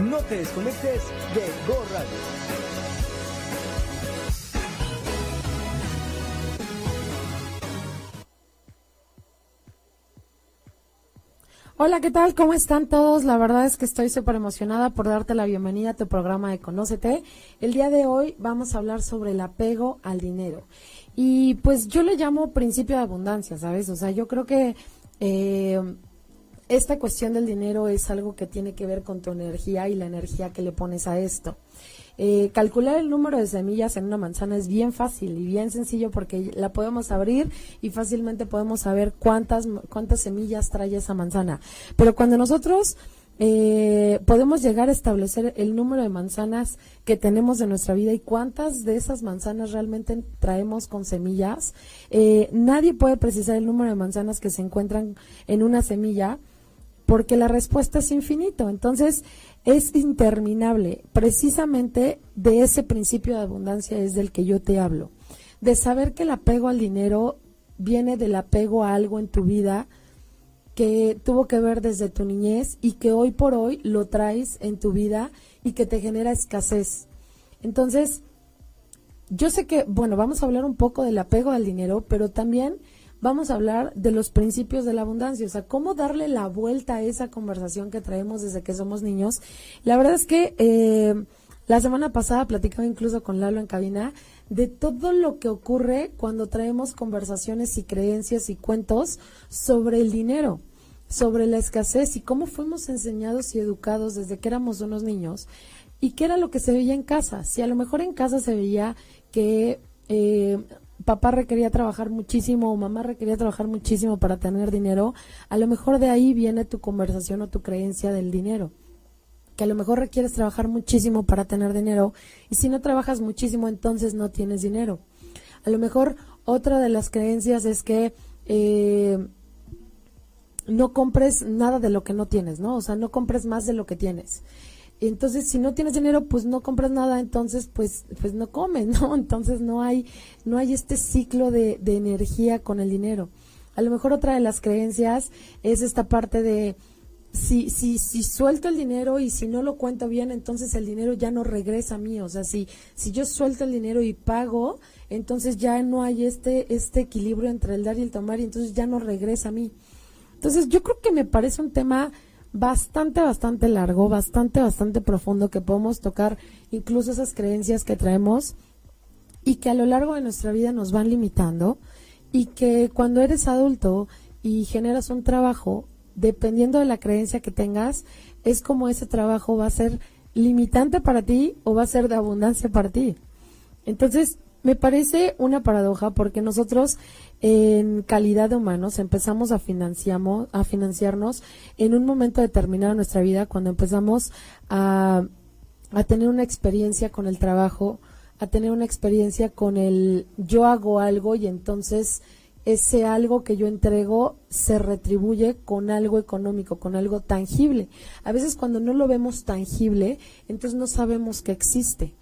No te desconectes de Go Radio. Hola, ¿qué tal? ¿Cómo están todos? La verdad es que estoy súper emocionada por darte la bienvenida a tu programa de Conócete. El día de hoy vamos a hablar sobre el apego al dinero. Y pues yo le llamo principio de abundancia, ¿sabes? O sea, yo creo que eh, esta cuestión del dinero es algo que tiene que ver con tu energía y la energía que le pones a esto. Eh, calcular el número de semillas en una manzana es bien fácil y bien sencillo porque la podemos abrir y fácilmente podemos saber cuántas, cuántas semillas trae esa manzana. Pero cuando nosotros eh, podemos llegar a establecer el número de manzanas que tenemos en nuestra vida y cuántas de esas manzanas realmente traemos con semillas. Eh, nadie puede precisar el número de manzanas que se encuentran en una semilla porque la respuesta es infinito. Entonces, es interminable. Precisamente de ese principio de abundancia es del que yo te hablo. De saber que el apego al dinero viene del apego a algo en tu vida que tuvo que ver desde tu niñez y que hoy por hoy lo traes en tu vida y que te genera escasez. Entonces, yo sé que, bueno, vamos a hablar un poco del apego al dinero, pero también vamos a hablar de los principios de la abundancia, o sea, cómo darle la vuelta a esa conversación que traemos desde que somos niños. La verdad es que eh, la semana pasada platicaba incluso con Lalo en cabina de todo lo que ocurre cuando traemos conversaciones y creencias y cuentos sobre el dinero, sobre la escasez y cómo fuimos enseñados y educados desde que éramos unos niños y qué era lo que se veía en casa. Si a lo mejor en casa se veía que eh, papá requería trabajar muchísimo o mamá requería trabajar muchísimo para tener dinero, a lo mejor de ahí viene tu conversación o tu creencia del dinero que a lo mejor requieres trabajar muchísimo para tener dinero y si no trabajas muchísimo entonces no tienes dinero. A lo mejor otra de las creencias es que eh, no compres nada de lo que no tienes, ¿no? O sea, no compres más de lo que tienes. Entonces, si no tienes dinero, pues no compras nada, entonces pues pues no comes, ¿no? Entonces no hay no hay este ciclo de, de energía con el dinero. A lo mejor otra de las creencias es esta parte de si, si, si suelto el dinero y si no lo cuento bien, entonces el dinero ya no regresa a mí. O sea, si, si yo suelto el dinero y pago, entonces ya no hay este, este equilibrio entre el dar y el tomar y entonces ya no regresa a mí. Entonces yo creo que me parece un tema bastante, bastante largo, bastante, bastante profundo que podemos tocar incluso esas creencias que traemos y que a lo largo de nuestra vida nos van limitando y que cuando eres adulto y generas un trabajo, dependiendo de la creencia que tengas, es como ese trabajo va a ser limitante para ti o va a ser de abundancia para ti. Entonces, me parece una paradoja porque nosotros en calidad de humanos empezamos a, financiamos, a financiarnos en un momento determinado de nuestra vida cuando empezamos a, a tener una experiencia con el trabajo, a tener una experiencia con el yo hago algo y entonces ese algo que yo entrego se retribuye con algo económico, con algo tangible. A veces cuando no lo vemos tangible, entonces no sabemos que existe.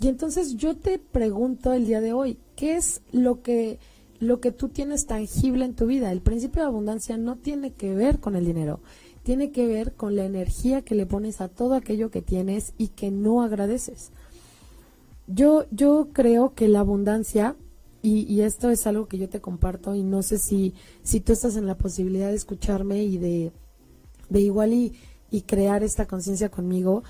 Y entonces yo te pregunto el día de hoy, ¿qué es lo que lo que tú tienes tangible en tu vida? El principio de abundancia no tiene que ver con el dinero, tiene que ver con la energía que le pones a todo aquello que tienes y que no agradeces. Yo yo creo que la abundancia y, esto es algo que yo te comparto y no sé si, si tú estás en la posibilidad de escucharme y de, de igual y, y crear esta conciencia conmigo.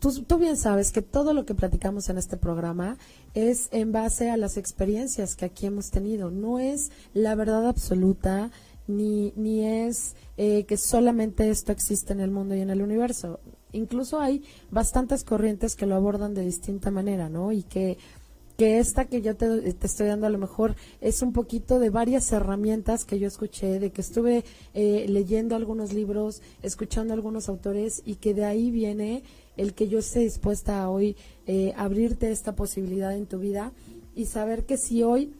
Tú, tú, bien sabes que todo lo que platicamos en este programa es en base a las experiencias que aquí hemos tenido. No es la verdad absoluta, ni, ni es eh, que solamente esto existe en el mundo y en el universo. Incluso hay bastantes corrientes que lo abordan de distinta manera, ¿no? Y que que esta que yo te, estoy dando a lo mejor es un poquito de varias herramientas que yo escuché, de que estuve eh, leyendo algunos libros, escuchando algunos autores y que de ahí viene el que yo esté dispuesta a hoy eh, abrirte esta posibilidad en tu vida y saber que si hoy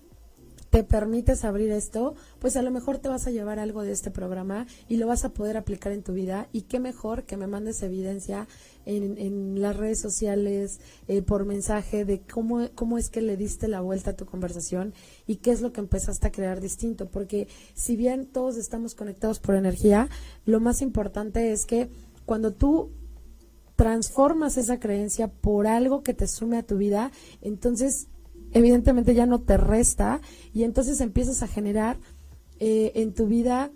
te permites abrir esto, pues a lo mejor te vas a llevar algo de este programa y lo vas a poder aplicar en tu vida. Y qué mejor que me mandes evidencia en, las redes sociales, eh, por mensaje, de cómo, cómo es que le diste la vuelta a tu conversación y qué es lo que empezaste a crear distinto. Porque si bien todos estamos conectados por energía, lo más importante es que cuando tú transformas esa creencia por algo que te sume a tu vida, entonces evidentemente ya no te resta y entonces empiezas a generar eh, en tu vida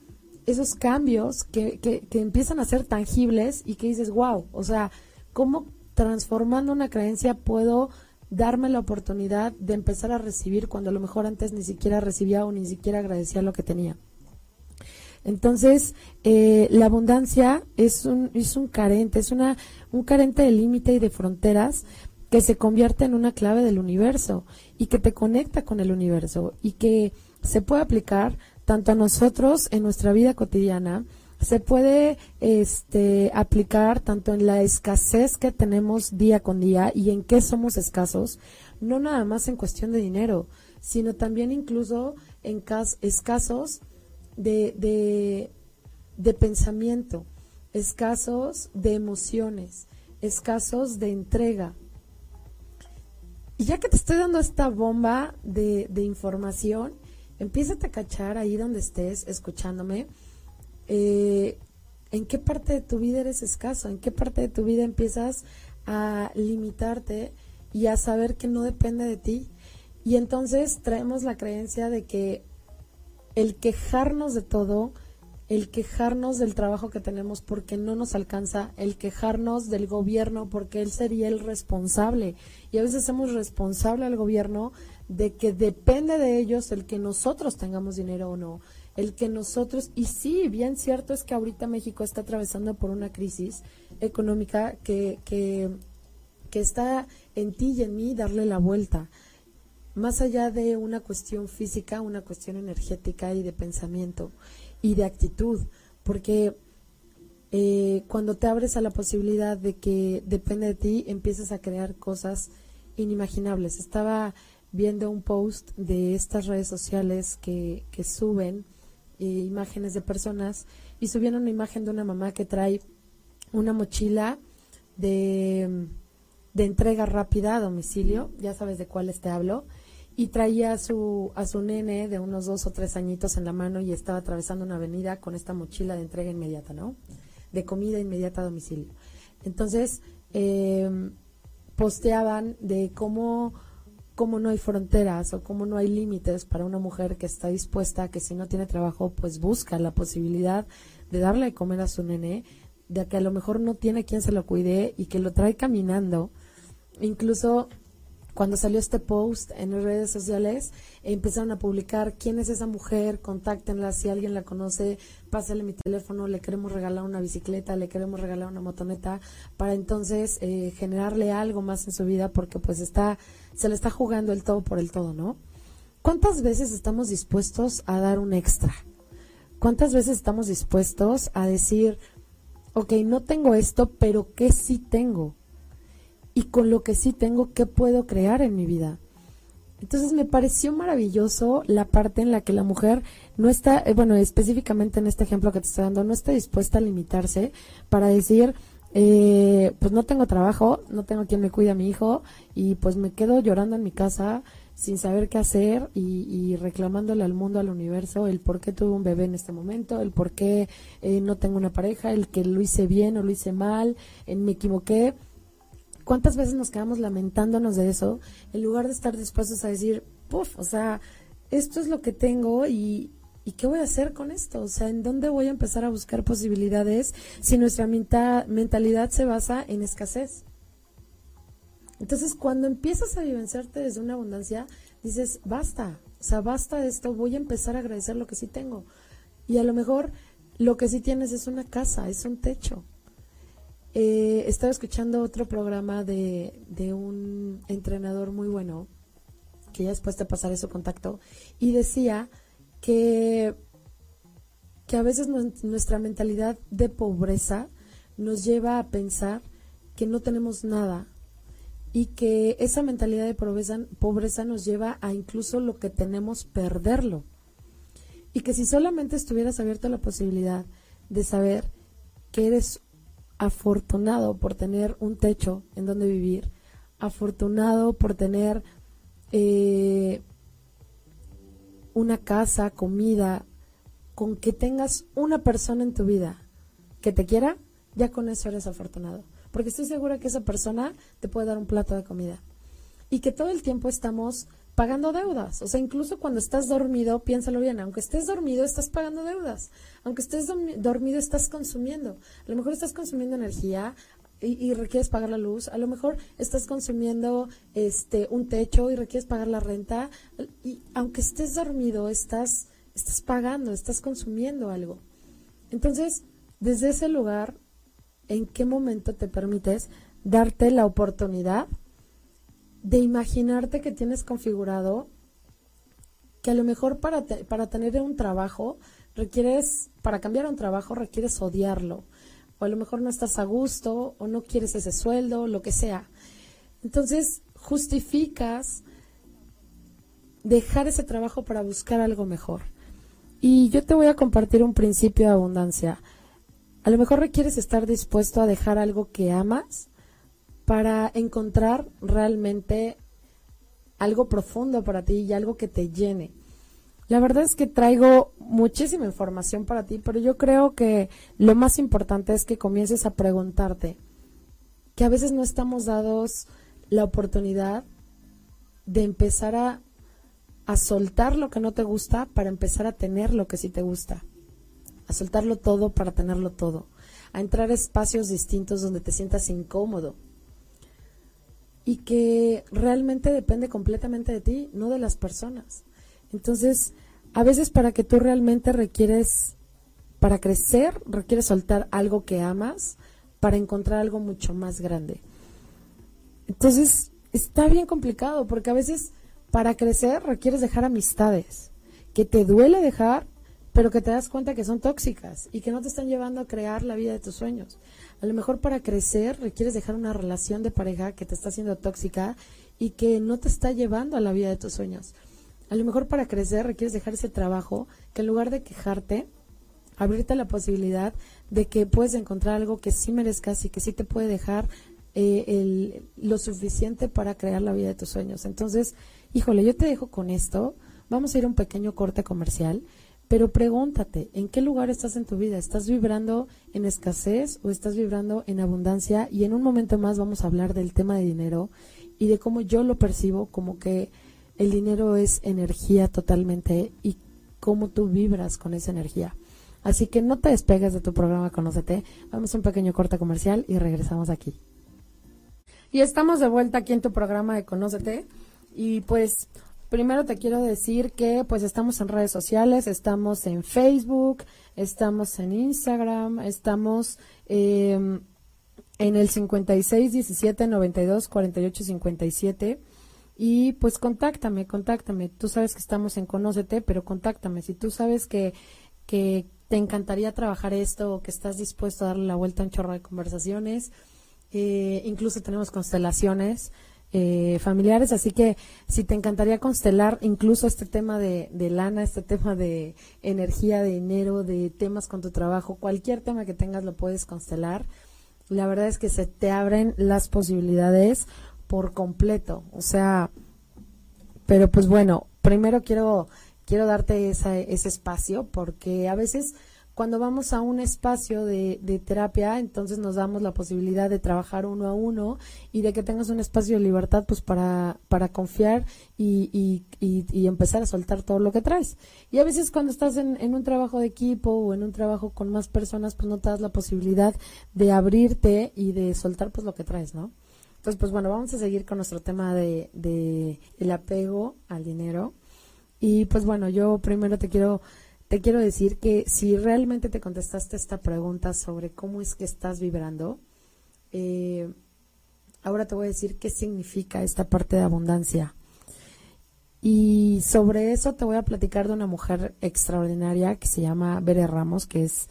esos cambios que, que, empiezan a ser tangibles y que dices, wow, o sea, ¿cómo transformando una creencia puedo darme la oportunidad de empezar a recibir cuando a lo mejor antes ni siquiera recibía o ni siquiera agradecía lo que tenía? Entonces, eh, la abundancia es un, es un carente, es una, un carente de límite y de fronteras que se convierte en una clave del universo y que te conecta con el universo y que se puede aplicar tanto a nosotros en nuestra vida cotidiana, se puede este, aplicar tanto en la escasez que tenemos día con día y en qué somos escasos, no nada más en cuestión de dinero, sino también incluso en escasos de, de, de pensamiento, escasos de emociones, escasos de entrega. Y ya que te estoy dando esta bomba de, información, empieza a cachar ahí donde estés escuchándome. Eh, ¿En qué parte de tu vida eres escaso? ¿En qué parte de tu vida empiezas a limitarte y a saber que no depende de ti? Y entonces traemos la creencia de que el quejarnos de todo, el quejarnos del trabajo que tenemos porque no nos alcanza, el quejarnos del gobierno porque él sería el responsable. Y a veces hacemos responsable al gobierno de que depende de ellos el que nosotros tengamos dinero o no, el que nosotros, y sí, bien cierto es que ahorita México está atravesando por una crisis económica que, que, que está en ti y en mí darle la vuelta, más allá de una cuestión física, una cuestión energética y de pensamiento y de actitud, porque eh, cuando te abres a la posibilidad de que depende de ti, empiezas a crear cosas inimaginables. Estaba viendo un post de estas redes sociales que, que suben eh, imágenes de personas y subieron una imagen de una mamá que trae una mochila de, de entrega rápida a domicilio, ya sabes de cuáles te hablo, y traía a su, a su nene de unos dos o tres añitos en la mano y estaba atravesando una avenida con esta mochila de entrega inmediata, ¿no? De comida inmediata a domicilio. Entonces, eh, posteaban de cómo cómo no hay fronteras o cómo no hay límites para una mujer que está dispuesta que si no tiene trabajo, pues busca la posibilidad de darle de comer a su nene, de que a lo mejor no tiene quien se lo cuide y que lo trae caminando. Incluso cuando salió este post en las redes sociales, empezaron a publicar quién es esa mujer, contáctenla, si alguien la conoce, pásale mi teléfono, le queremos regalar una bicicleta, le queremos regalar una motoneta, para entonces eh, generarle algo más en su vida, porque pues está, se le está jugando el todo por el todo, ¿no? ¿Cuántas veces estamos dispuestos a dar un extra? ¿Cuántas veces estamos dispuestos a decir, ok, no tengo esto, pero ¿qué sí tengo? Y con lo que sí tengo, ¿qué puedo crear en mi vida? Entonces me pareció maravilloso la parte en la que la mujer no está, eh, bueno, específicamente en este ejemplo que te estoy dando, no está dispuesta a limitarse para decir, eh, pues no tengo trabajo, no tengo quien me cuide a mi hijo y pues me quedo llorando en mi casa sin saber qué hacer y, reclamándole al mundo, al universo, el por qué tuve un bebé en este momento, el por qué eh, no tengo una pareja, el que lo hice bien o lo hice mal, en me equivoqué ¿Cuántas veces nos quedamos lamentándonos de eso en lugar de estar dispuestos a decir, puff, o sea, esto es lo que tengo y, ¿y qué voy a hacer con esto? O sea, ¿en dónde voy a empezar a buscar posibilidades si nuestra mentalidad se basa en escasez? Entonces, cuando empiezas a vivenciarte desde una abundancia, dices, basta, o sea, basta de esto, voy a empezar a agradecer lo que sí tengo. Y a lo mejor lo que sí tienes es una casa, es un techo, eh, estaba escuchando otro programa de, de un entrenador muy bueno, que ya después de pasar su contacto, y decía que, que a veces nuestra mentalidad de pobreza nos lleva a pensar que no tenemos nada y que esa mentalidad de pobreza, pobreza nos lleva a incluso lo que tenemos perderlo. Y que si solamente estuvieras abierto a la posibilidad de saber que eres afortunado por tener un techo en donde vivir, afortunado por tener eh, una casa, comida, con que tengas una persona en tu vida que te quiera, ya con eso eres afortunado. porque estoy segura que esa persona te puede dar un plato de comida. Y que todo el tiempo estamos pagando deudas. O sea, incluso cuando estás dormido, piénsalo bien, aunque estés dormido, estás pagando deudas. Aunque estés dormido, estás consumiendo. A lo mejor estás consumiendo energía, y, requieres pagar la luz, a lo mejor estás consumiendo este un techo y requieres pagar la renta y aunque estés dormido estás estás pagando, estás consumiendo algo. Entonces, desde ese lugar, ¿en qué momento te permites darte la oportunidad de imaginarte que tienes configurado que a lo mejor para, para tener un trabajo requieres, para cambiar un trabajo requieres odiarlo, o a lo mejor no estás a gusto, o no quieres ese sueldo, lo que sea. Entonces, justificas dejar ese trabajo para buscar algo mejor. Y yo te voy a compartir un principio de abundancia. A lo mejor requieres estar dispuesto a dejar algo que amas para encontrar realmente algo profundo para ti y algo que te llene. La verdad es que traigo muchísima información para ti, pero yo creo que lo más importante es que comiences a preguntarte que a veces no estamos dados la oportunidad de empezar a, a soltar lo que no te gusta para empezar a tener lo que sí te gusta, a soltarlo todo para tenerlo todo, a entrar a espacios distintos donde te sientas incómodo y que realmente depende completamente de ti, no de las personas. Entonces, a veces para que tú realmente requieres, para crecer, requieres soltar algo que amas para encontrar algo mucho más grande. Entonces, está bien complicado porque a veces para crecer requieres dejar amistades que te duele dejar, pero que te das cuenta que son tóxicas y que no te están llevando a crear la vida de tus sueños. A lo mejor para crecer requieres dejar una relación de pareja que te está haciendo tóxica y que no te está llevando a la vida de tus sueños. A lo mejor para crecer requieres dejar ese trabajo que en lugar de quejarte, abrirte la posibilidad de que puedes encontrar algo que sí merezcas y que sí te puede dejar eh, lo suficiente para crear la vida de tus sueños. Entonces, híjole, yo te dejo con esto. Vamos a ir a un pequeño corte comercial pero pregúntate, ¿en qué lugar estás en tu vida? ¿Estás vibrando en escasez o estás vibrando en abundancia? Y en un momento más vamos a hablar del tema de dinero y de cómo yo lo percibo como que el dinero es energía totalmente y cómo tú vibras con esa energía. Así que no te despegues de tu programa Conócete. Vamos a un pequeño corte comercial y regresamos aquí. Y estamos de vuelta aquí en tu programa de Conócete. Y pues Primero te quiero decir que pues estamos en redes sociales, estamos en Facebook, estamos en Instagram, estamos em, en el 56 17 92 48 57 y pues contáctame, contáctame. Tú sabes que estamos en Conócete, pero contáctame. Si tú sabes que, que te encantaría trabajar esto o que estás dispuesto a darle la vuelta a un chorro de conversaciones, eh, incluso tenemos constelaciones eh, familiares, así que si te encantaría constelar incluso este tema de, lana, este tema de energía, de dinero, de temas con tu trabajo, cualquier tema que tengas lo puedes constelar. La verdad es que se te abren las posibilidades por completo, o sea, pero pues bueno, primero quiero quiero darte ese espacio porque a veces cuando vamos a un espacio de, terapia, entonces nos damos la posibilidad de trabajar uno a uno y de que tengas un espacio de libertad pues para, para confiar y, y, empezar a soltar todo lo que traes. Y a veces cuando estás en, en, un trabajo de equipo o en un trabajo con más personas, pues no te das la posibilidad de abrirte y de soltar pues lo que traes, ¿no? Entonces, pues bueno, vamos a seguir con nuestro tema de, de el apego al dinero. Y pues bueno, yo primero te quiero te quiero decir que si realmente te contestaste esta pregunta sobre cómo es que estás vibrando, eh, ahora te voy a decir qué significa esta parte de abundancia. Y sobre eso te voy a platicar de una mujer extraordinaria que se llama Bere Ramos, que es,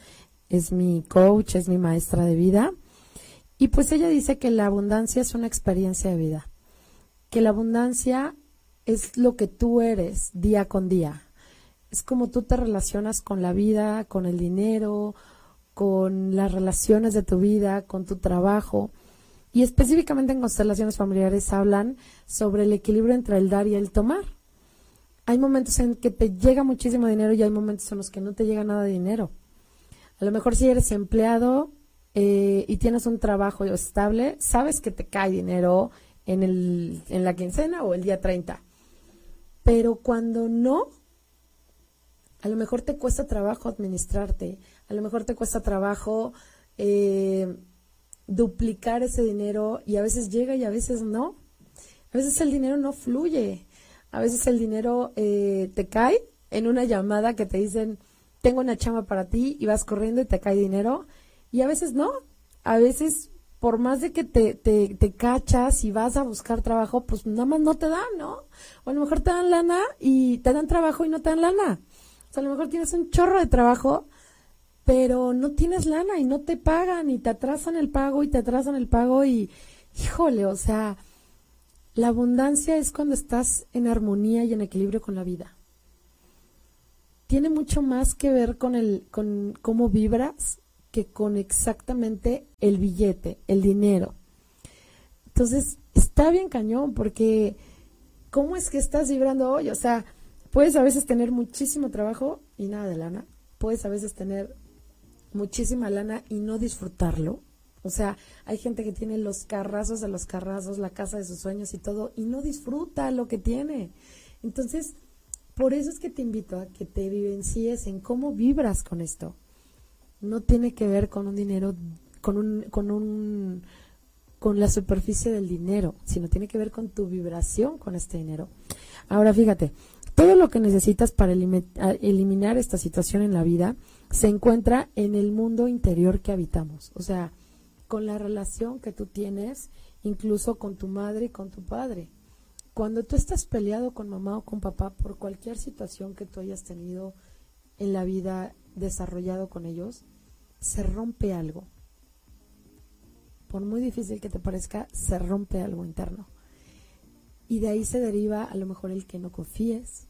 es mi coach, es mi maestra de vida. Y pues ella dice que la abundancia es una experiencia de vida, que la abundancia es lo que tú eres día con día, es como tú te relacionas con la vida, con el dinero, con las relaciones de tu vida, con tu trabajo. Y específicamente en constelaciones familiares hablan sobre el equilibrio entre el dar y el tomar. Hay momentos en que te llega muchísimo dinero y hay momentos en los que no te llega nada de dinero. A lo mejor si eres empleado, eh, y tienes un trabajo estable, sabes que te cae dinero en, el, en la quincena o el día 30. Pero cuando no, a lo mejor te cuesta trabajo administrarte, a lo mejor te cuesta trabajo eh, duplicar ese dinero y a veces llega y a veces no. A veces el dinero no fluye, a veces el dinero eh, te cae en una llamada que te dicen, tengo una chama para ti y vas corriendo y te cae dinero y a veces no. A veces, por más de que te, te, te cachas y vas a buscar trabajo, pues nada más no te dan, ¿no? O a lo mejor te dan lana y te dan trabajo y no te dan lana. O sea, a lo mejor tienes un chorro de trabajo, pero no tienes lana y no te pagan y te atrasan el pago y te atrasan el pago y, híjole, o sea, la abundancia es cuando estás en armonía y en equilibrio con la vida. Tiene mucho más que ver con el, con cómo vibras que con exactamente el billete, el dinero. Entonces, está bien cañón porque ¿cómo es que estás vibrando hoy? O sea, puedes a veces tener muchísimo trabajo y nada de lana. Puedes a veces tener muchísima lana y no disfrutarlo. O sea, hay gente que tiene los carrazos de los carrazos, la casa de sus sueños y todo, y no disfruta lo que tiene. Entonces, por eso es que te invito a que te vivencies en cómo vibras con esto no tiene que ver con un dinero, con un, con un, con la superficie del dinero, sino tiene que ver con tu vibración con este dinero. Ahora fíjate, todo lo que necesitas para eliminar esta situación en la vida se encuentra en el mundo interior que habitamos, o sea, con la relación que tú tienes, incluso con tu madre y con tu padre. Cuando tú estás peleado con mamá o con papá por cualquier situación que tú hayas tenido en la vida desarrollado con ellos, se rompe algo. Por muy difícil que te parezca, se rompe algo interno. Y de ahí se deriva a lo mejor el que no confíes,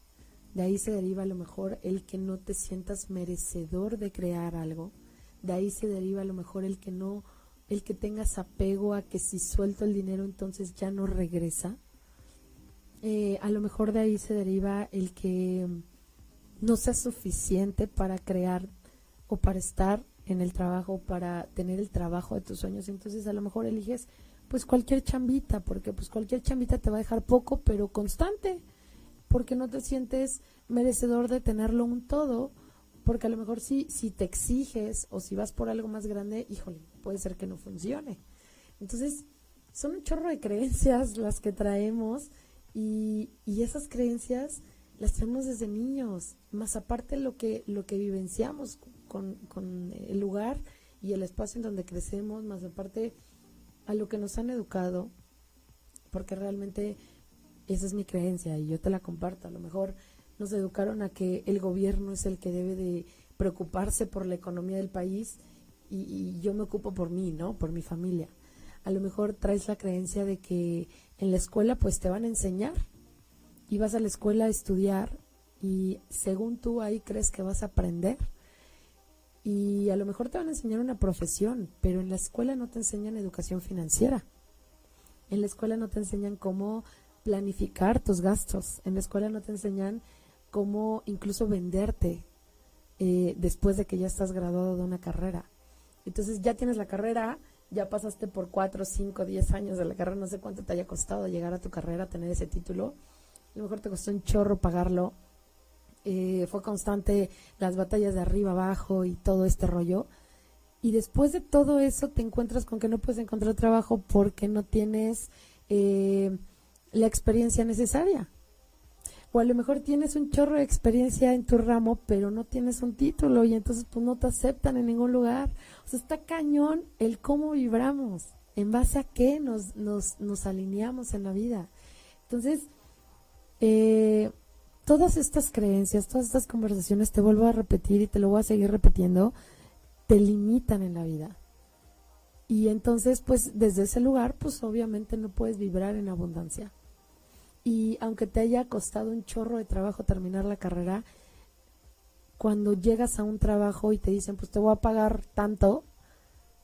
de ahí se deriva a lo mejor el que no te sientas merecedor de crear algo, de ahí se deriva a lo mejor el que no, el que tengas apego a que si suelto el dinero entonces ya no regresa. Eh, a lo mejor de ahí se deriva el que no sea suficiente para crear o para estar en el trabajo, para tener el trabajo de tus sueños. Entonces a lo mejor eliges pues cualquier chambita, porque pues cualquier chambita te va a dejar poco, pero constante, porque no te sientes merecedor de tenerlo un todo, porque a lo mejor si, si te exiges o si vas por algo más grande, híjole, puede ser que no funcione. Entonces, son un chorro de creencias las que traemos y, y esas creencias las tenemos desde niños, más aparte lo que, lo que vivenciamos con, con el lugar y el espacio en donde crecemos, más aparte a lo que nos han educado, porque realmente esa es mi creencia y yo te la comparto. A lo mejor nos educaron a que el gobierno es el que debe de preocuparse por la economía del país y, y, yo me ocupo por mí, ¿no? Por mi familia. A lo mejor traes la creencia de que en la escuela pues te van a enseñar y vas a la escuela a estudiar y según tú ahí crees que vas a aprender y a lo mejor te van a enseñar una profesión, pero en la escuela no te enseñan educación financiera. En la escuela no te enseñan cómo planificar tus gastos. En la escuela no te enseñan cómo incluso venderte eh, después de que ya estás graduado de una carrera. Entonces ya tienes la carrera, ya pasaste por cuatro, cinco, diez años de la carrera, no sé cuánto te haya costado llegar a tu carrera, tener ese título a lo mejor te costó un chorro pagarlo. Eh, fue constante las batallas de arriba abajo y todo este rollo. Y después de todo eso te encuentras con que no puedes encontrar trabajo porque no tienes eh, la experiencia necesaria. O a lo mejor tienes un chorro de experiencia en tu ramo, pero no tienes un título y entonces pues no te aceptan en ningún lugar. O sea, está cañón el cómo vibramos, en base a qué nos, nos, nos alineamos en la vida. Entonces, eh, todas estas creencias, todas estas conversaciones, te vuelvo a repetir y te lo voy a seguir repitiendo, te limitan en la vida. Y entonces, pues desde ese lugar, pues obviamente no puedes vibrar en abundancia. Y aunque te haya costado un chorro de trabajo terminar la carrera, cuando llegas a un trabajo y te dicen, pues te voy a pagar tanto,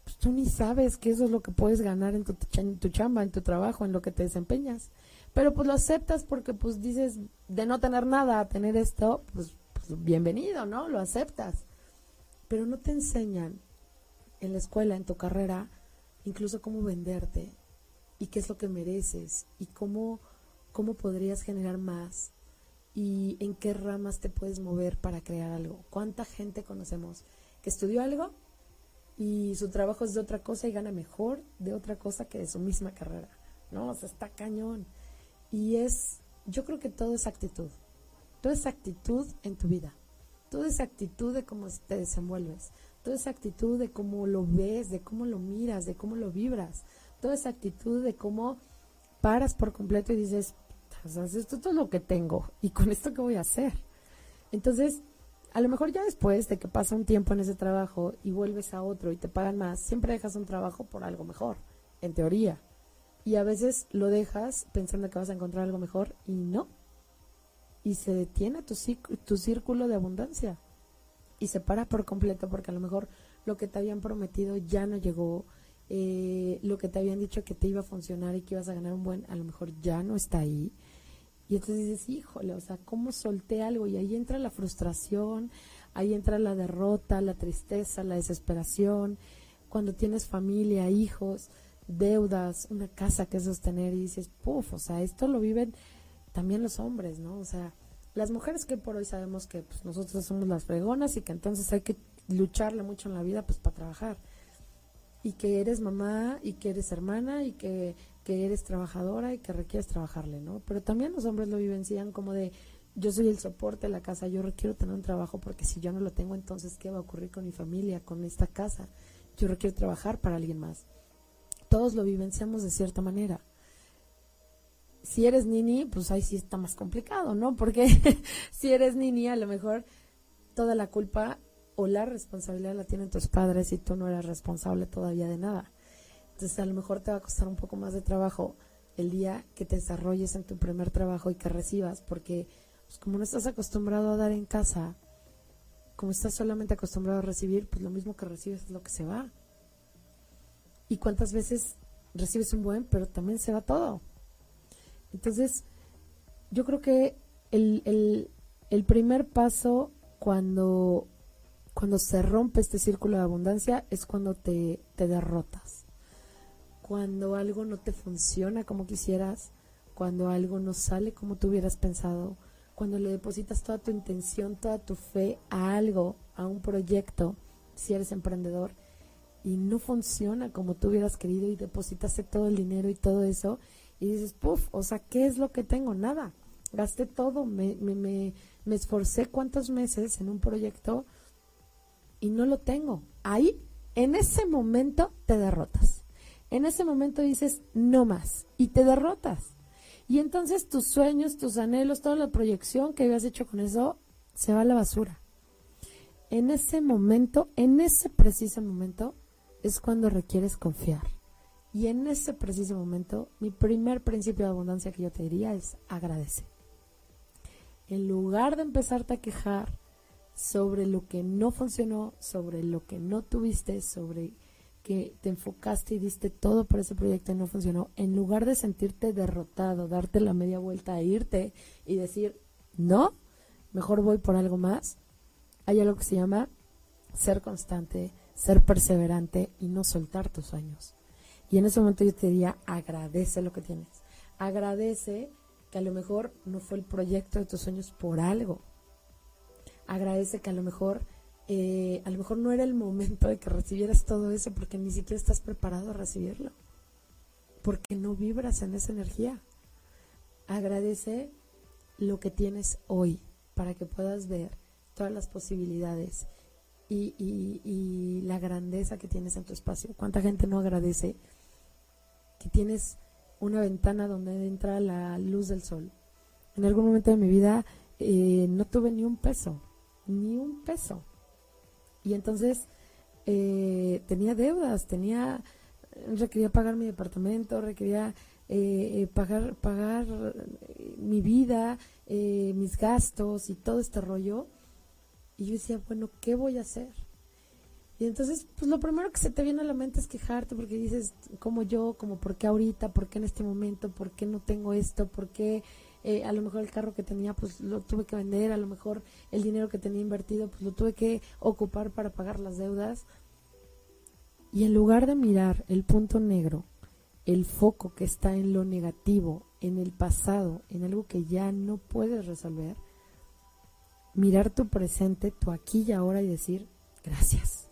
pues tú ni sabes que eso es lo que puedes ganar en tu, en tu chamba, en tu trabajo, en lo que te desempeñas pero pues lo aceptas porque pues dices, de no tener nada a tener esto, pues, pues, bienvenido, ¿no? Lo aceptas. Pero no te enseñan en la escuela, en tu carrera, incluso cómo venderte y qué es lo que mereces y cómo, cómo podrías generar más y en qué ramas te puedes mover para crear algo. ¿Cuánta gente conocemos que estudió algo y su trabajo es de otra cosa y gana mejor de otra cosa que de su misma carrera? No, o sea, está cañón. Y es, yo creo que todo es actitud. Todo es actitud en tu vida. Toda esa actitud de cómo te desenvuelves. Toda esa actitud de cómo lo ves, de cómo lo miras, de cómo lo vibras. Toda esa actitud de cómo paras por completo y dices, esto, es lo que tengo y con esto qué voy a hacer. Entonces, a lo mejor ya después de que pasa un tiempo en ese trabajo y vuelves a otro y te pagan más, siempre dejas un trabajo por algo mejor, en teoría. Y a veces lo dejas pensando que vas a encontrar algo mejor y no. Y se detiene tu, tu círculo de abundancia. Y se para por completo porque a lo mejor lo que te habían prometido ya no llegó. Eh, lo que te habían dicho que te iba a funcionar y que ibas a ganar un buen, a lo mejor ya no está ahí. Y entonces dices, híjole, o sea, ¿cómo solté algo? Y ahí entra la frustración, ahí entra la derrota, la tristeza, la desesperación, cuando tienes familia, hijos, deudas, una casa que sostener y dices, puff, o sea, esto lo viven también los hombres, ¿no? O sea, las mujeres que por hoy sabemos que pues, nosotros somos las fregonas y que entonces hay que lucharle mucho en la vida pues para trabajar. Y que eres mamá y que eres hermana y que que eres trabajadora y que requieres trabajarle, ¿no? Pero también los hombres lo vivencian como de yo soy el soporte de la casa, yo requiero tener un trabajo porque si yo no lo tengo, entonces ¿qué va a ocurrir con mi familia, con esta casa? Yo requiero trabajar para alguien más. Todos lo vivenciamos de cierta manera. Si eres nini, pues ahí sí está más complicado, ¿no? Porque si eres nini, a lo mejor toda la culpa o la responsabilidad la tienen tus padres y tú no eres responsable todavía de nada. Entonces a lo mejor te va a costar un poco más de trabajo el día que te desarrolles en tu primer trabajo y que recibas, porque pues, como no estás acostumbrado a dar en casa, como estás solamente acostumbrado a recibir, pues lo mismo que recibes es lo que se va. ¿Y cuántas veces recibes un buen, pero también se va todo? Entonces, yo creo que el, el primer paso cuando, cuando se rompe este círculo de abundancia es cuando te, te derrotas cuando algo no te funciona como quisieras, cuando algo no sale como tú hubieras pensado, cuando le depositas toda tu intención, toda tu fe a algo, a un proyecto, si eres emprendedor, y no funciona como tú hubieras querido y depositaste todo el dinero y todo eso, y dices, puff, o sea, ¿qué es lo que tengo? Nada. Gasté todo, me, me, me, me esforcé cuántos meses en un proyecto y no lo tengo. Ahí, en ese momento, te derrotas en ese momento dices no más y te derrotas. Y entonces tus sueños, tus anhelos, toda la proyección que habías hecho con eso se va a la basura. En ese momento, en ese preciso momento, es cuando requieres confiar. Y en ese preciso momento, mi primer principio de abundancia que yo te diría es agradece. En lugar de empezarte a quejar sobre lo que no funcionó, sobre lo que no tuviste, sobre que te enfocaste y diste todo por ese proyecto y no funcionó, en lugar de sentirte derrotado, darte la media vuelta e irte y decir, no, mejor voy por algo más, hay algo que se llama ser constante, ser perseverante y no soltar tus sueños. Y en ese momento yo te diría, agradece lo que tienes. Agradece que a lo mejor no fue el proyecto de tus sueños por algo. Agradece que a lo mejor eh, a lo mejor no era el momento de que recibieras todo eso porque ni siquiera estás preparado a recibirlo, porque no vibras en esa energía. Agradece lo que tienes hoy para que puedas ver todas las posibilidades y, y, la grandeza que tienes en tu espacio. ¿Cuánta gente no agradece que tienes una ventana donde entra la luz del sol? En algún momento de mi vida eh, no tuve ni un peso, ni un peso y entonces eh, tenía deudas, tenía, requería pagar mi departamento, requería eh, eh, pagar, pagar mi vida, mis gastos y todo este rollo. Y yo decía, bueno, ¿qué voy a hacer? Y entonces, pues lo primero que se te viene a la mente es quejarte porque dices, como yo, como por qué ahorita, por qué en este momento, por qué no tengo esto, por qué eh, a lo mejor el carro que tenía pues lo tuve que vender, a lo mejor el dinero que tenía invertido pues lo tuve que ocupar para pagar las deudas. Y en lugar de mirar el punto negro, el foco que está en lo negativo, en el pasado, en algo que ya no puedes resolver, mirar tu presente, tu aquí y ahora y decir, gracias.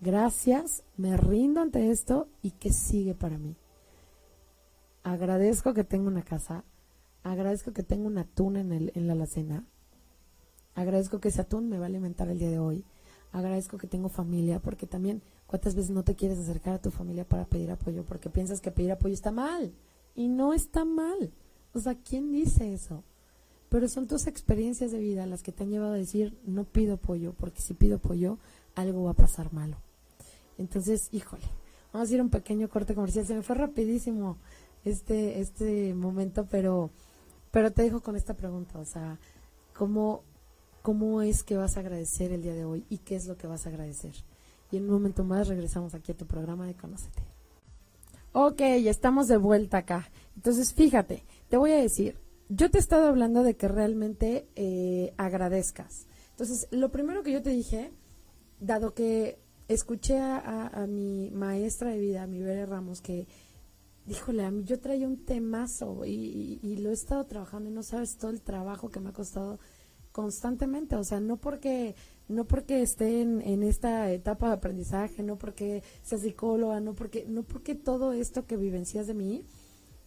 Gracias, me rindo ante esto y que sigue para mí. Agradezco que tengo una casa, agradezco que tengo un atún en, el, en la alacena, agradezco que ese atún me va a alimentar el día de hoy, agradezco que tengo familia, porque también cuántas veces no te quieres acercar a tu familia para pedir apoyo, porque piensas que pedir apoyo está mal, y no está mal. O sea, ¿quién dice eso? Pero son tus experiencias de vida las que te han llevado a decir, no pido apoyo, porque si pido apoyo, algo va a pasar malo. Entonces, híjole, vamos a ir a un pequeño corte comercial. Se me fue rapidísimo este, este momento, pero, pero te dejo con esta pregunta. O sea, ¿cómo, ¿cómo es que vas a agradecer el día de hoy y qué es lo que vas a agradecer? Y en un momento más regresamos aquí a tu programa de Conócete. Ok, estamos de vuelta acá. Entonces, fíjate, te voy a decir, yo te he estado hablando de que realmente eh, agradezcas. Entonces, lo primero que yo te dije, dado que escuché a, mi maestra de vida, a mi Vera Ramos, que, díjole, a mí yo traía un temazo y, y, lo he estado trabajando y no sabes todo el trabajo que me ha costado constantemente. O sea, no porque no porque esté en, en, esta etapa de aprendizaje, no porque sea psicóloga, no porque, no porque todo esto que vivencias de mí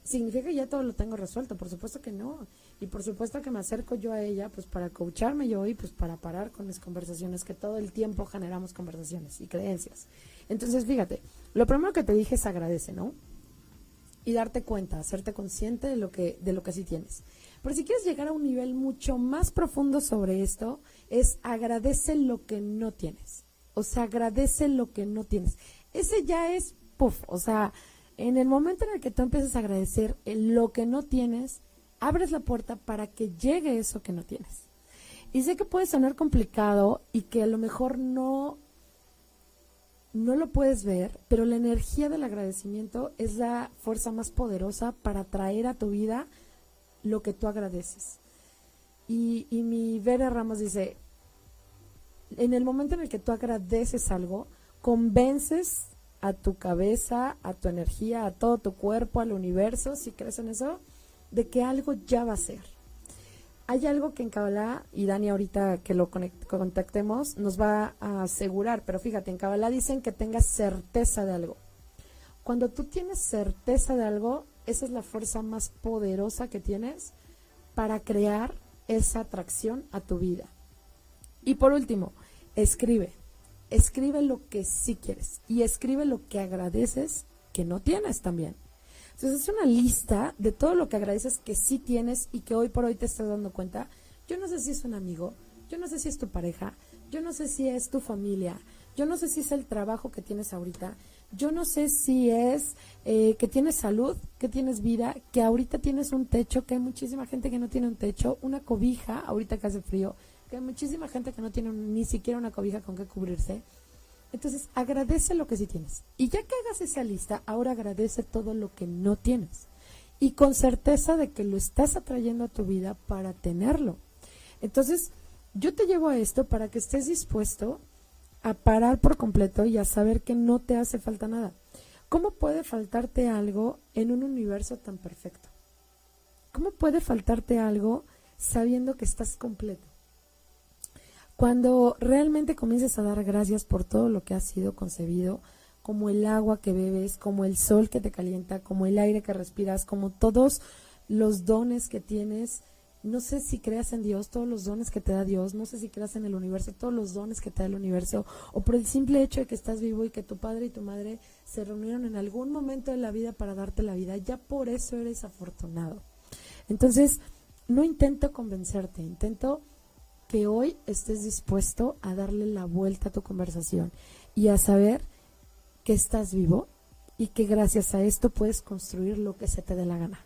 significa que ya todo lo tengo resuelto, por supuesto que no. Y por supuesto que me acerco yo a ella pues para coacharme yo y pues para parar con mis conversaciones, que todo el tiempo generamos conversaciones y creencias. Entonces, fíjate, lo primero que te dije es agradece, ¿no? Y darte cuenta, hacerte consciente de lo que de lo que sí tienes. Pero si quieres llegar a un nivel mucho más profundo sobre esto, es agradece lo que no tienes. O sea, agradece lo que no tienes. Ese ya es puff, o sea, en el momento en el que tú empiezas a agradecer lo que no tienes, abres la puerta para que llegue eso que no tienes. Y sé que puede sonar complicado y que a lo mejor no, no lo puedes ver, pero la energía del agradecimiento es la fuerza más poderosa para traer a tu vida lo que tú agradeces. Y, y mi Vera Ramos dice, en el momento en el que tú agradeces algo, convences a tu cabeza, a tu energía, a todo tu cuerpo, al universo, si crees en eso, de que algo ya va a ser. Hay algo que en Kabbalah, y Dani ahorita que lo contactemos, nos va a asegurar, pero fíjate, en Kabbalah dicen que tengas certeza de algo. Cuando tú tienes certeza de algo, esa es la fuerza más poderosa que tienes para crear esa atracción a tu vida. Y por último, escribe escribe lo que sí quieres y escribe lo que agradeces que no tienes también. Entonces es una lista de todo lo que agradeces que sí tienes y que hoy por hoy te estás dando cuenta. Yo no sé si es un amigo, yo no sé si es tu pareja, yo no sé si es tu familia, yo no sé si es el trabajo que tienes ahorita, yo no sé si es eh, que tienes salud, que tienes vida, que ahorita tienes un techo, que hay muchísima gente que no tiene un techo, una cobija, ahorita que hace frío, hay muchísima gente que no tiene ni siquiera una cobija con que cubrirse. Entonces, agradece lo que sí tienes. Y ya que hagas esa lista, ahora agradece todo lo que no tienes. Y con certeza de que lo estás atrayendo a tu vida para tenerlo. Entonces, yo te llevo a esto para que estés dispuesto a parar por completo y a saber que no te hace falta nada. ¿Cómo puede faltarte algo en un universo tan perfecto? ¿Cómo puede faltarte algo sabiendo que estás completo? Cuando realmente comiences a dar gracias por todo lo que ha sido concebido, como el agua que bebes, como el sol que te calienta, como el aire que respiras, como todos los dones que tienes, no sé si creas en Dios, todos los dones que te da Dios, no sé si creas en el universo, todos los dones que te da el universo, o por el simple hecho de que estás vivo y que tu padre y tu madre se reunieron en algún momento de la vida para darte la vida, ya por eso eres afortunado. Entonces, no intento convencerte, intento que hoy estés dispuesto a darle la vuelta a tu conversación y a saber que estás vivo y que gracias a esto puedes construir lo que se te dé la gana.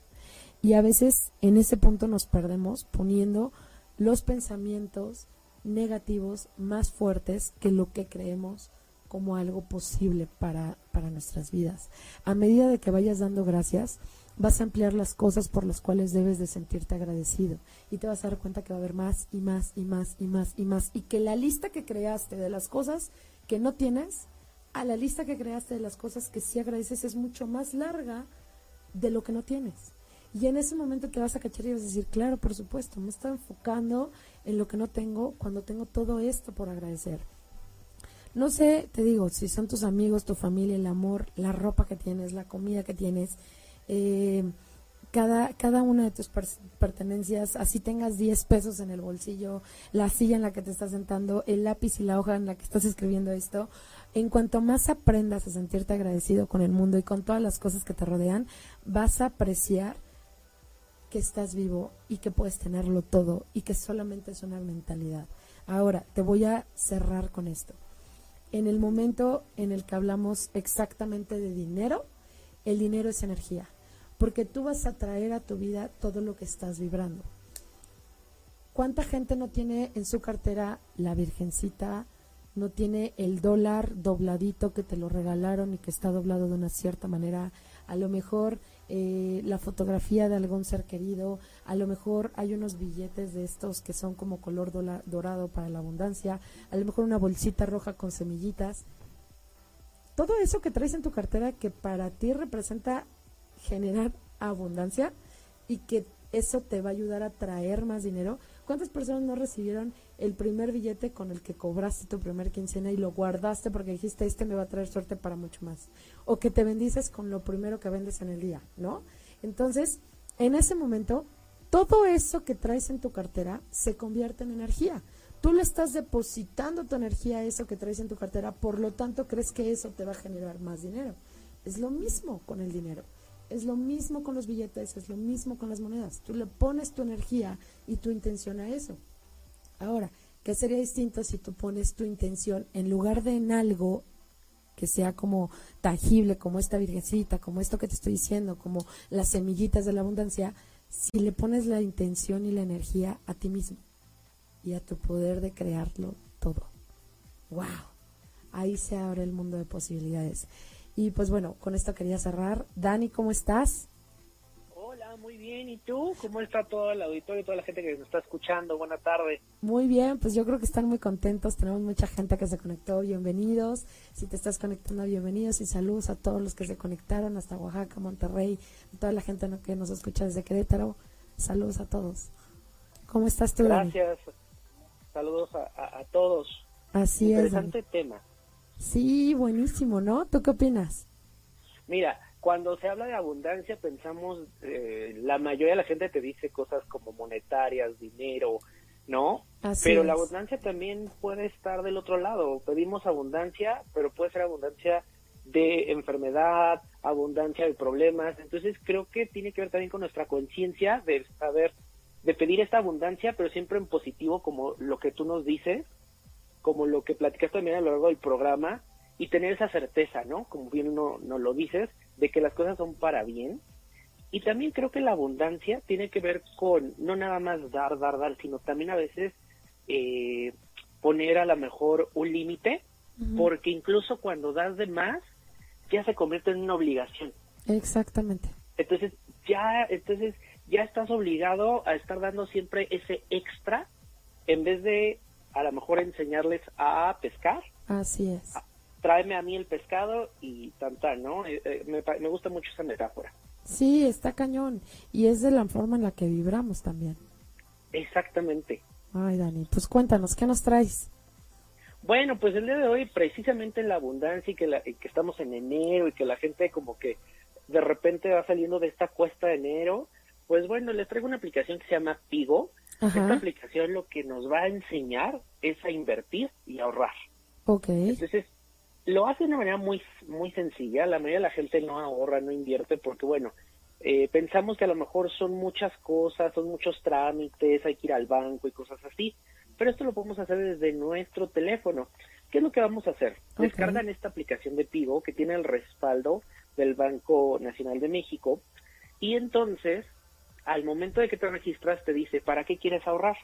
Y a veces en ese punto nos perdemos poniendo los pensamientos negativos más fuertes que lo que creemos como algo posible para, para nuestras vidas. A medida de que vayas dando gracias, vas a ampliar las cosas por las cuales debes de sentirte agradecido y te vas a dar cuenta que va a haber más y más y más y más y más y que la lista que creaste de las cosas que no tienes a la lista que creaste de las cosas que sí agradeces es mucho más larga de lo que no tienes. Y en ese momento te vas a cachar y vas a decir, claro, por supuesto, me estoy enfocando en lo que no tengo cuando tengo todo esto por agradecer. No sé, te digo, si son tus amigos, tu familia, el amor, la ropa que tienes, la comida que tienes, eh, cada, cada una de tus pertenencias, así tengas 10 pesos en el bolsillo, la silla en la que te estás sentando, el lápiz y la hoja en la que estás escribiendo esto, en cuanto más aprendas a sentirte agradecido con el mundo y con todas las cosas que te rodean, vas a apreciar que estás vivo y que puedes tenerlo todo y que solamente es una mentalidad. Ahora, te voy a cerrar con esto. En el momento en el que hablamos exactamente de dinero, el dinero es energía porque tú vas a traer a tu vida todo lo que estás vibrando. ¿Cuánta gente no tiene en su cartera la virgencita, no tiene el dólar dobladito que te lo regalaron y que está doblado de una cierta manera? A lo mejor eh, la fotografía de algún ser querido, a lo mejor hay unos billetes de estos que son como color dorado para la abundancia, a lo mejor una bolsita roja con semillitas. Todo eso que traes en tu cartera que para ti representa generar abundancia y que eso te va a ayudar a traer más dinero. ¿Cuántas personas no recibieron el primer billete con el que cobraste tu primer quincena y lo guardaste porque dijiste, este me va a traer suerte para mucho más? O que te bendices con lo primero que vendes en el día, ¿no? Entonces, en ese momento, todo eso que traes en tu cartera se convierte en energía. Tú le estás depositando tu energía a eso que traes en tu cartera, por lo tanto crees que eso te va a generar más dinero. Es lo mismo con el dinero. Es lo mismo con los billetes, es lo mismo con las monedas. Tú le pones tu energía y tu intención a eso. Ahora, ¿qué sería distinto si tú pones tu intención en lugar de en algo que sea como tangible, como esta virgencita, como esto que te estoy diciendo, como las semillitas de la abundancia, si le pones la intención y la energía a ti mismo y a tu poder de crearlo todo. ¡Wow! Ahí se abre el mundo de posibilidades. Y pues bueno, con esto quería cerrar. Dani, ¿cómo estás? Hola, muy bien. ¿Y tú? ¿Cómo está todo el auditorio y toda la gente que nos está escuchando? Buena tarde. Muy bien, pues yo creo que están muy contentos. Tenemos mucha gente que se conectó. Bienvenidos. Si te estás conectando, bienvenidos y saludos a todos los que se conectaron hasta Oaxaca, Monterrey, a toda la gente que nos escucha desde Querétaro. Saludos a todos. ¿Cómo estás tú, Gracias. Saludos a, todos. Así es. Interesante tema. Sí, buenísimo, ¿no? ¿Tú qué opinas? Mira, cuando se habla de abundancia pensamos, eh, la mayoría de la gente te dice cosas como monetarias, dinero, ¿no? pero la abundancia también puede estar del otro lado. Pedimos abundancia, pero puede ser abundancia de enfermedad, abundancia de problemas. Entonces creo que tiene que ver también con nuestra conciencia de saber, de pedir esta abundancia, pero siempre en positivo, como lo que tú nos dices, como lo que platicaste también a lo largo del programa, y tener esa certeza, ¿no? Como bien no, no lo dices, de que las cosas son para bien. Y también creo que la abundancia tiene que ver con no nada más dar, dar, dar, sino también a veces eh, poner a lo mejor un límite, porque incluso cuando das de más, ya se convierte en una obligación. Exactamente. Entonces, ya, entonces, ya estás obligado a estar dando siempre ese extra en vez de a lo mejor enseñarles a pescar. Así es. Tráeme a mí el pescado y tan ¿no? Eh, eh, me, me gusta mucho esa metáfora. Sí, está cañón. Y es de la forma en la que vibramos también. Exactamente. Ay, Dani, pues cuéntanos, ¿qué nos traes? Bueno, pues el día de hoy, precisamente en la abundancia y que, la, que estamos en enero y que la gente como que de repente va saliendo de esta cuesta de enero, pues bueno, les traigo una aplicación que se llama Pigo, esta aplicación lo que nos va a enseñar es a invertir y ahorrar. Ok. Entonces, lo hace de una manera muy, muy sencilla. La mayoría de la gente no ahorra, no invierte, porque bueno, eh, pensamos que a lo mejor son muchas cosas, son muchos trámites, hay que ir al banco y cosas así. Pero esto lo podemos hacer desde nuestro teléfono. ¿Qué es lo que vamos a hacer? Descargan esta aplicación de Pigo que tiene el respaldo del Banco Nacional de México y entonces al momento de que te registras te dice, ¿para qué quieres ahorrar?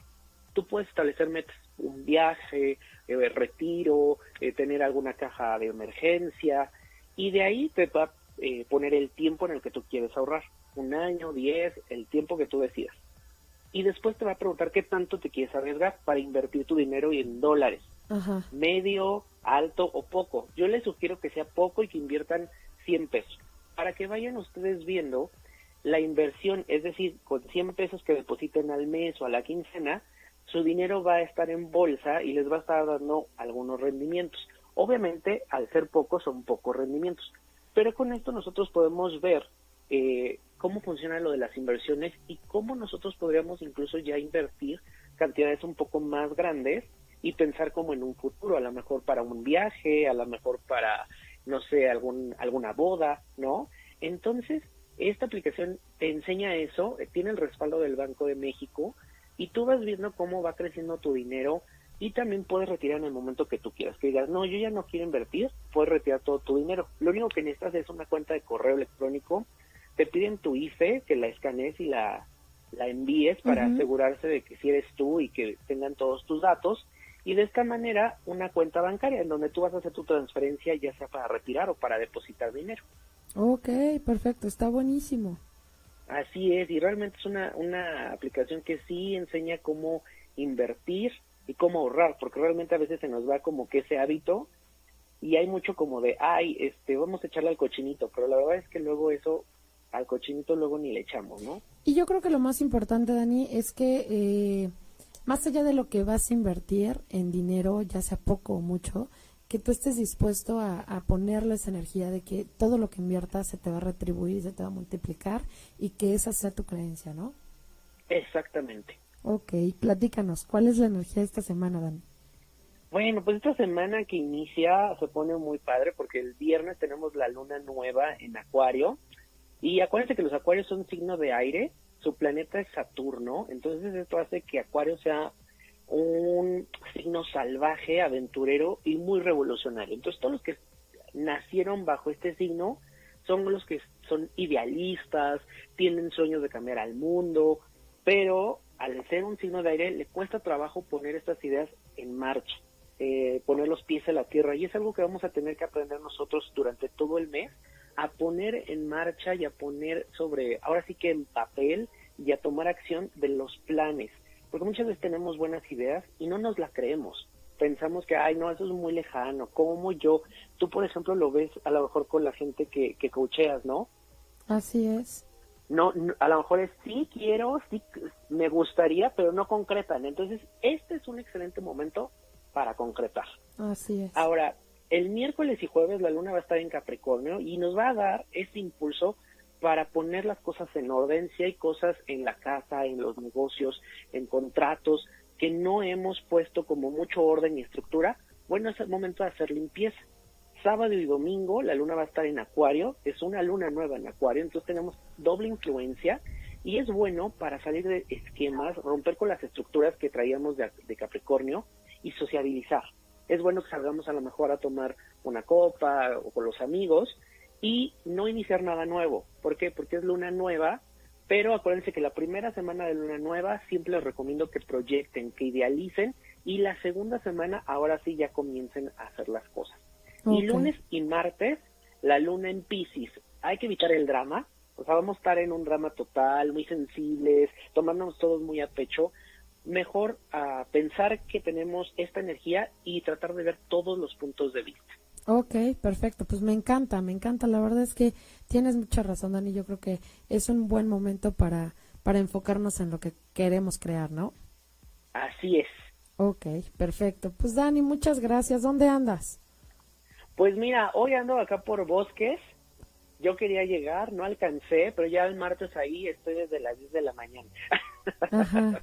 Tú puedes establecer metas, un viaje, eh, retiro, eh, tener alguna caja de emergencia, y de ahí te va a eh, poner el tiempo en el que tú quieres ahorrar, un año, diez, el tiempo que tú decidas. Y después te va a preguntar qué tanto te quieres arriesgar para invertir tu dinero en dólares. medio, alto o poco. Yo les sugiero que sea poco y que inviertan 100 pesos para que vayan ustedes viendo la inversión, es decir, con 100 pesos que depositen al mes o a la quincena, su dinero va a estar en bolsa y les va a estar dando algunos rendimientos. Obviamente, al ser pocos, son pocos rendimientos. Pero con esto nosotros podemos ver eh, cómo funciona lo de las inversiones y cómo nosotros podríamos incluso ya invertir cantidades un poco más grandes y pensar como en un futuro, a lo mejor para un viaje, a lo mejor para, no sé, algún, alguna boda, ¿no? Entonces, esta aplicación te enseña eso, tiene el respaldo del Banco de México y tú vas viendo cómo va creciendo tu dinero y también puedes retirar en el momento que tú quieras. Que digas, no, yo ya no quiero invertir, puedes retirar todo tu dinero. Lo único que necesitas es una cuenta de correo electrónico, te piden tu IFE, que la escanees y la, la envíes para asegurarse de que si eres tú y que tengan todos tus datos. Y de esta manera, una cuenta bancaria en donde tú vas a hacer tu transferencia, ya sea para retirar o para depositar dinero. Ok, perfecto, está buenísimo. Así es, y realmente es una, una aplicación que sí enseña cómo invertir y cómo ahorrar, porque realmente a veces se nos va como que ese hábito y hay mucho como de, ay, este, vamos a echarle al cochinito, pero la verdad es que luego eso, al cochinito luego ni le echamos, ¿no? Y yo creo que lo más importante, Dani, es que eh, más allá de lo que vas a invertir en dinero, ya sea poco o mucho, que tú estés dispuesto a, a ponerle esa energía de que todo lo que inviertas se te va a retribuir, se te va a multiplicar y que esa sea tu creencia, ¿no? Exactamente. Ok, platícanos, ¿cuál es la energía de esta semana, Dan? Bueno, pues esta semana que inicia se pone muy padre porque el viernes tenemos la luna nueva en Acuario y acuérdense que los Acuarios son signo de aire, su planeta es Saturno, entonces esto hace que Acuario sea un signo salvaje, aventurero y muy revolucionario. Entonces todos los que nacieron bajo este signo son los que son idealistas, tienen sueños de cambiar al mundo, pero al ser un signo de aire le cuesta trabajo poner estas ideas en marcha, eh, poner los pies en la tierra y es algo que vamos a tener que aprender nosotros durante todo el mes a poner en marcha y a poner sobre, ahora sí que en papel y a tomar acción de los planes porque muchas veces tenemos buenas ideas y no nos las creemos. Pensamos que, ay, no, eso es muy lejano. ¿Cómo yo? Tú, por ejemplo, lo ves a lo mejor con la gente que, que coacheas, ¿no? Así es. No, a lo mejor es sí quiero, sí me gustaría, pero no concretan. Entonces, este es un excelente momento para concretar. Así es. Ahora, el miércoles y jueves la luna va a estar en Capricornio y nos va a dar ese impulso para poner las cosas en orden, si hay cosas en la casa, en los negocios, en contratos que no hemos puesto como mucho orden y estructura, bueno, es el momento de hacer limpieza. Sábado y domingo la luna va a estar en Acuario, es una luna nueva en Acuario, entonces tenemos doble influencia y es bueno para salir de esquemas, romper con las estructuras que traíamos de, de Capricornio y sociabilizar. Es bueno que salgamos a lo mejor a tomar una copa o con los amigos y no iniciar nada nuevo. ¿Por qué? Porque es luna nueva, pero acuérdense que la primera semana de luna nueva siempre les recomiendo que proyecten, que idealicen y la segunda semana ahora sí ya comiencen a hacer las cosas. Y lunes y martes, la luna en Pisces. Hay que evitar el drama, o sea, vamos a estar en un drama total, muy sensibles, tomándonos todos muy a pecho. Mejor a pensar que tenemos esta energía y tratar de ver todos los puntos de vista. Ok, perfecto. Pues me encanta, me encanta. La verdad es que tienes mucha razón, Dani. Yo creo que es un buen momento para, para enfocarnos en lo que queremos crear, ¿no? Así es. Ok, perfecto. Pues Dani, muchas gracias. ¿Dónde andas? Pues mira, hoy ando acá por Bosques. Yo quería llegar, no alcancé, pero ya el martes ahí estoy desde las 10 de la mañana. Ajá.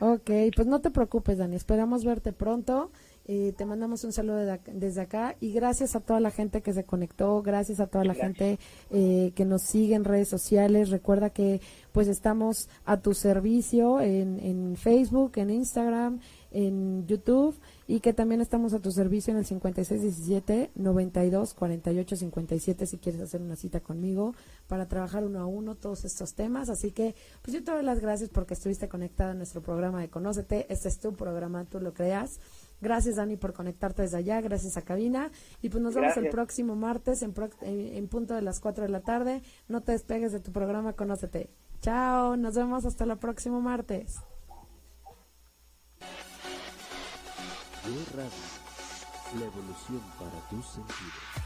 Ok, pues no te preocupes, Dani. Esperamos verte pronto eh, te mandamos un saludo desde acá y gracias a toda la gente que se conectó, gracias a toda la gente eh, que nos sigue en redes sociales. Recuerda que pues estamos a tu servicio en, en Facebook, en Instagram, en YouTube y que también estamos a tu servicio en el 5617 92 48 57 si quieres hacer una cita conmigo para trabajar uno a uno todos estos temas. Así que pues yo te doy las gracias porque estuviste conectada a nuestro programa de Conócete. Este es tu programa, tú lo creas. Gracias, Dani, por conectarte desde allá. Gracias a Cabina. Y pues nos vemos el próximo martes en, en, punto de las 4 de la tarde. No te despegues de tu programa Conócete. Chao, nos vemos hasta el próximo martes. La evolución para tus sentidos.